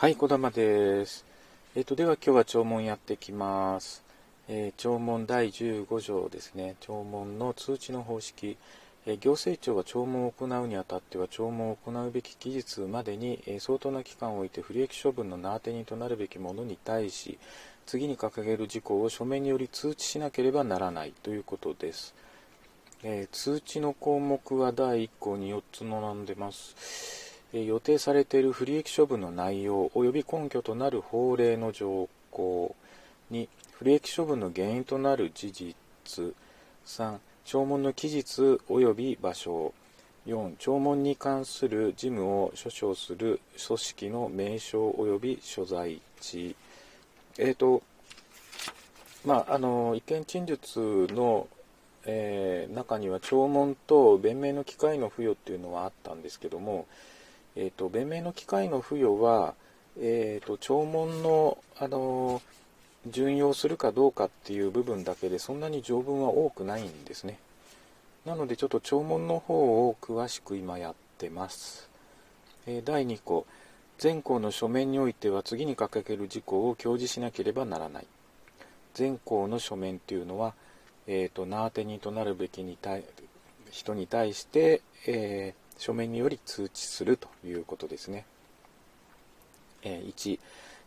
はい、小玉です。えっ、と、では今日は弔問やってきます。えー弔問第15条ですね。弔問の通知の方式。えー行政庁が弔問を行うにあたっては、弔問を行うべき期日までに、え相当な期間を置いて不利益処分の名当て人となるべきものに対し、次に掲げる事項を書面により通知しなければならないということです。えー通知の項目は第1項に4つ並んでます。予定されている不利益処分の内容及び根拠となる法令の条項2不利益処分の原因となる事実。3弔問の期日及び場所。4弔問に関する事務を所掌する組織の名称及び所在地。えっ、とまああの一見陳述のえー中には弔問と弁明の機会の付与っていうのはあったんですけども、えー、と弁明の機会の付与は、えー、と弔問の、あの準用するかどうかっていう部分だけでそんなに条文は多くないんですね。なのでちょっと弔問の方を詳しく今やってます、えー第2項。全項の書面においては次に掲げる事項を表示しなければならない。全項の書面っていうのは、えー、と名当て人となるべきに対人に対して、えー書面により通知するということですね。えー1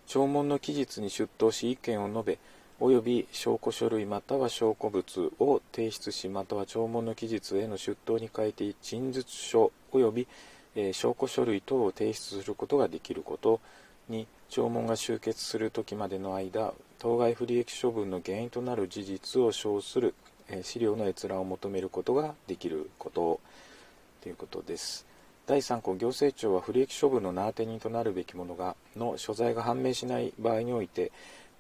弔問の期日に出頭し意見を述べ及び証拠書類または証拠物を提出しまたは弔問の期日への出頭に変えて陳述書及び、えー証拠書類等を提出することができることに弔問が終結する時までの間当該不利益処分の原因となる事実を称する、え資料の閲覧を求めることができることということです。第3項行政庁は不利益処分の名当て人となるべきものがの所在が判明しない場合において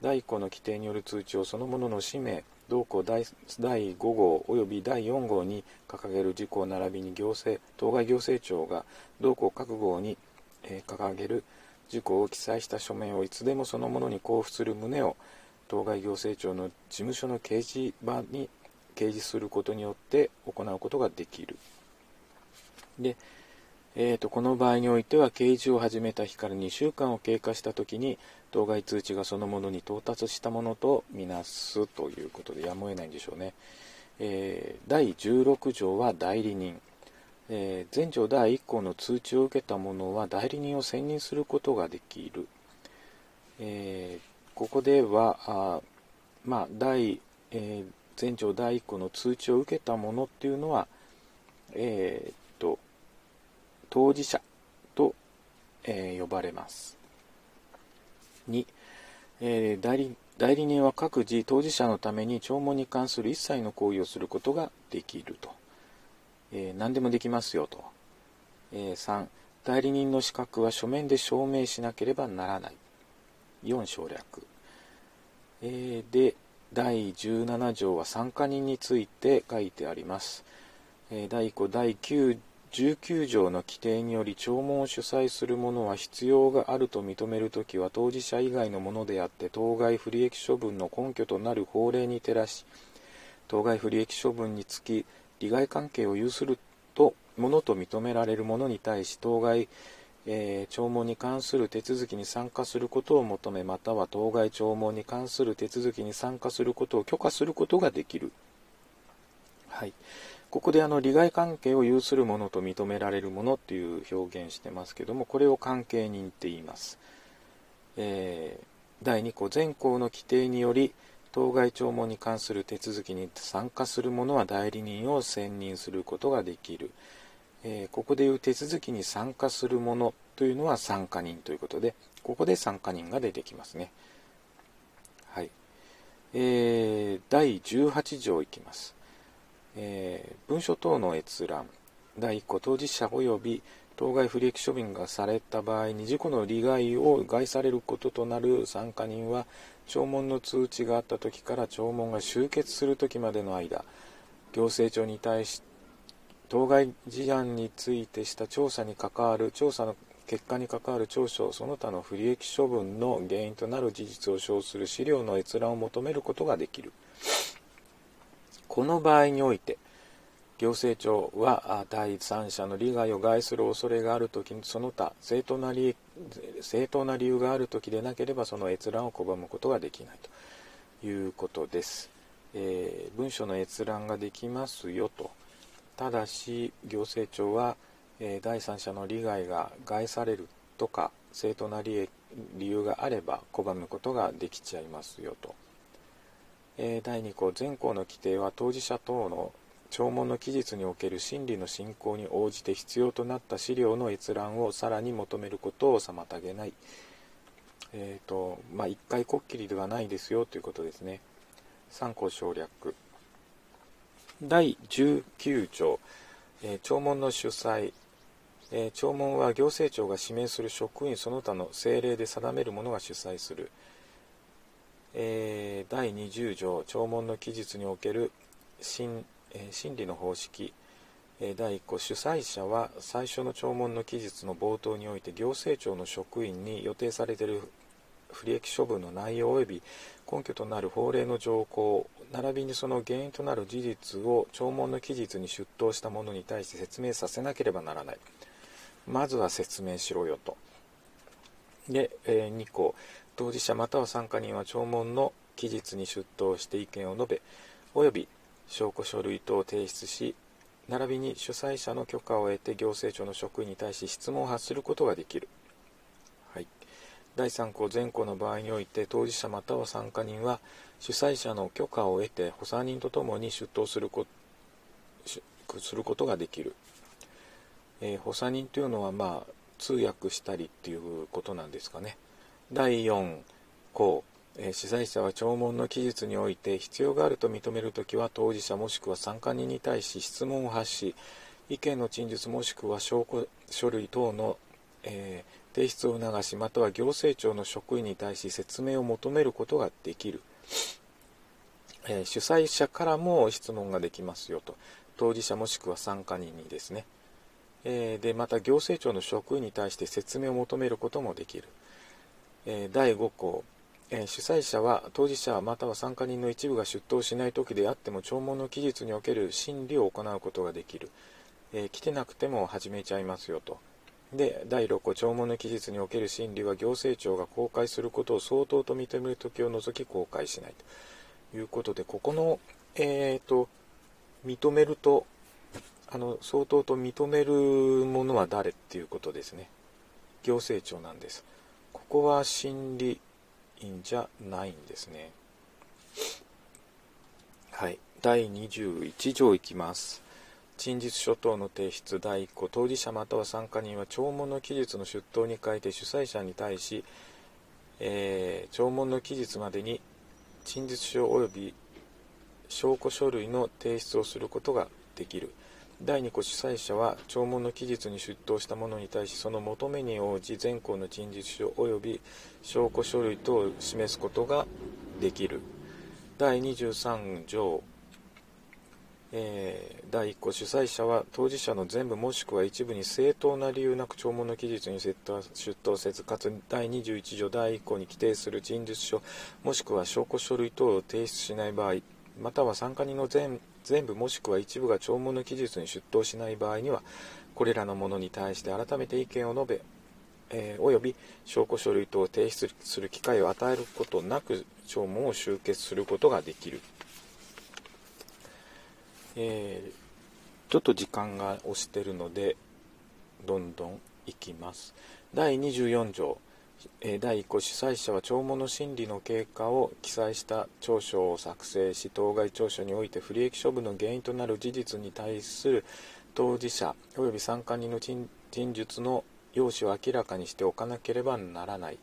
第1項の規定による通知をそのものの氏名同項第5号及び第4号に掲げる事項並びに行政当該行政庁が同項各号に、え掲げる事項を記載した書面をいつでもそのものに交付する旨を当該行政庁の事務所の掲示板に掲示することによって行うことができる。で、えー、とこの場合においては掲示を始めた日から2週間を経過したときに当該通知がそのものに到達したものとみなすということでやむを得ないんでしょうね、えー第16条は代理人、えー前条第1項の通知を受けた者は代理人を選任することができる、えーここではあまあ第、えー前条第1項の通知を受けた者っていうのはえー当事者と、えー呼ばれます。2、えー代理代理人は各自当事者のために弔問に関する一切の行為をすることができると。えー何でもできますよと。えー3、代理人の資格は書面で証明しなければならない。4省略。えーで、第17条は参加人について書いてあります。え第1項第9 19条の規定により弔問を主催する者は必要があると認めるときは当事者以外のものであって当該不利益処分の根拠となる法令に照らし当該不利益処分につき利害関係を有するとものと認められる者に対し当該、えー弔問に関する手続きに参加することを求めまたは当該弔問に関する手続きに参加することを許可することができる。はい、ここであの利害関係を有するものと認められるものっていう表現してますけどもこれを関係人って言います、えー第2項前項の規定により当該弔問に関する手続きに参加する者は代理人を選任することができる、えーここでいう手続きに参加する者というのは参加人ということでここで参加人が出てきますね。はい。えー第18条いきます。えー文書等の閲覧第1項当事者及び当該不利益処分がされた場合に事故の利害を害されることとなる参加人は弔問の通知があった時から弔問が終結する時までの間行政庁に対し当該事案についてした調査に関わる調査の結果に関わる調書その他の不利益処分の原因となる事実を称する資料の閲覧を求めることができる。この場合において行政庁は第三者の利害を害する恐れがあるときにその他正当な理正当な理由があるときでなければその閲覧を拒むことができないということです。えー、文書の閲覧ができますよと。ただし行政庁は、えー、第三者の利害が害されるとか正当な理由があれば拒むことができちゃいますよと。え、第2項全項の規定は当事者等の弔問の期日における審理の進行に応じて必要となった資料の閲覧をさらに求めることを妨げない。え、ー、と、まあ、一回こっきりではないですよということですね。参考省略。第19条、えー、弔問の主催、えー、弔問は行政庁が指名する職員その他の政令で定めるものが主催する。えー、第20条、弔問の期日における審え審理の方式、え第1項主催者は最初の弔問の期日の冒頭において行政庁の職員に予定されている不利益処分の内容及び根拠となる法令の条項並びにその原因となる事実を弔問の期日に出頭した者に対して説明させなければならない。まずは説明しろよと。で、えー、2項当事者または参加人は弔問の期日に出頭して意見を述べ及び証拠書類等を提出し並びに主催者の許可を得て行政庁の職員に対し質問を発することができる、はい、第3項前項の場合において当事者または参加人は主催者の許可を得て補佐人とともに出頭するこすることができる、えー、補佐人というのはまあ通訳したりっていうことなんですかね。第4項。え主催者は弔問の期日において必要があると認めるときは当事者もしくは参加人に対し質問を発し意見の陳述もしくは証拠書類等の、えー、提出を促しまたは行政庁の職員に対し説明を求めることができる、えー、主催者からも質問ができますよと。当事者もしくは参加人にですね、えー、でまた行政庁の職員に対して説明を求めることもできる、え第5項え主催者は当事者または参加人の一部が出頭しない時であっても弔問の期日における審理を行うことができる、え、来てなくても始めちゃいますよと。で第6項弔問の期日における審理は行政庁が公開することを相当と認める時を除き公開しないと。いうことでここのえっ、ー、と認めるとあの相当と認めるものは誰っていうことですね。行政庁なんです。ここは審理いんじゃないんですね。はい。第21条いきます。陳述書等の提出第1項当事者または参加人は弔問の期日の出頭に書いて主催者に対し、えー、弔問の期日までに陳述書及び証拠書類の提出をすることができる。第2項主催者は弔問の期日に出頭した者に対しその求めに応じ全項の陳述書及び証拠書類等を示すことができる。第23条、えー、第1項主催者は当事者の全部もしくは一部に正当な理由なく弔問の期日に出頭せずかつ第21条第1項に規定する陳述書もしくは証拠書類等を提出しない場合または参加人の全部もしくは一部が弔問の期日に出頭しない場合にはこれらのものに対して改めて意見を述べ、えー、および証拠書類等を提出する機会を与えることなく弔問を終結することができる、えー、ちょっと時間が押してるのでどんどんいきます。第24条。第1項主催者は弔問の審理の経過を記載した調書を作成し当該調書において不利益処分の原因となる事実に対する当事者及び参加人の陳述の要旨を明らかにしておかなければならない、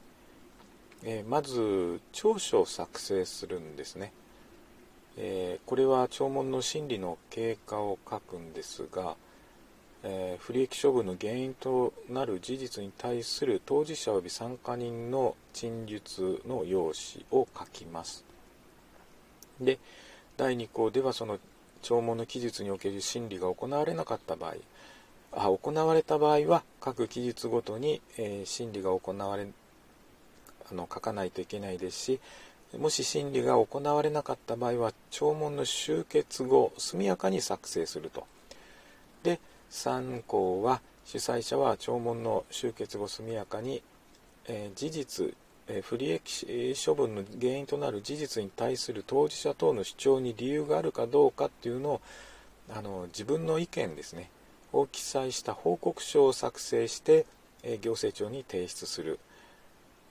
えー、まず調書を作成するんですね、えー、これは弔問の審理の経過を書くんですがえー、不利益処分の原因となる事実に対する当事者及び参加人の陳述の用紙を書きます。で、第2項ではその弔問の期日における審理が行われなかった場合、あ行われた場合は各期日ごとに、えー、審理が行われあの書かないといけないですしもし審理が行われなかった場合は弔問の終結後速やかに作成すると3項は主催者は聴聞の終結後速やかに、えー、事実、えー、不利益処分の原因となる事実に対する当事者等の主張に理由があるかどうかっていうのをあの自分の意見ですね。を記載した報告書を作成して、えー、行政庁に提出する、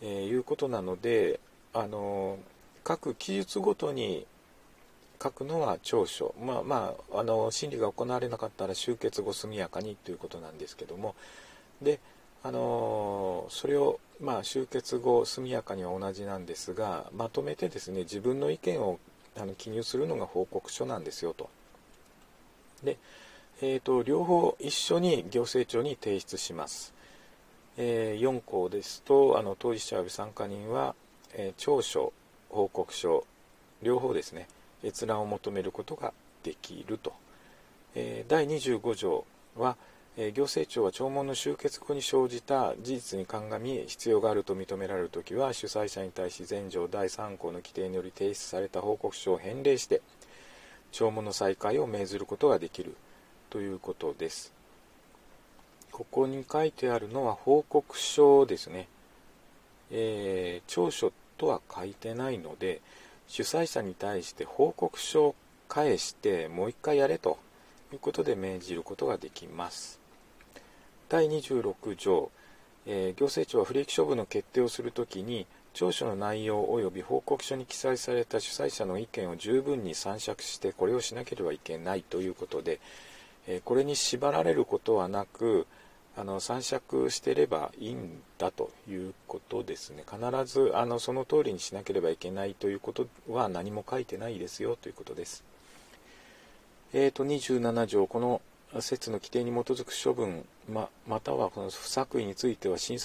えいうことなのであの各記述ごとに書くのは長所まあまああの審理が行われなかったら終結後速やかにということなんですけどもであのそれをまあ終結後速やかには同じなんですがまとめてですね自分の意見をあの記入するのが報告書なんですよと。で、えーと、両方一緒に行政庁に提出します。えー、4項ですとあの当事者及び参加人は、えー、長所報告書両方ですね閲覧を求めることができると、え、第25条は、え、行政庁は聴聞の終結後に生じた事実に鑑み必要があると認められるときは主催者に対し全条第3項の規定により提出された報告書を返礼して聴聞の再開を命ずることができるということです。ここに書いてあるのは報告書ですね、えー、長所とは書いてないので、主催者に対して報告書を返してもう一回やれということで命じることができます。第26条、えー、行政庁は不利益処分の決定をするときに調書の内容及び報告書に記載された主催者の意見を十分に参酌してこれをしなければいけないということで、えー、これに縛られることはなくあの散策してればいいんだということですね必ずあのその通りにしなければいけないということは何も書いてないですよということです。えーと、27条この説の規定に基づく処分ままたはこの不作為については審査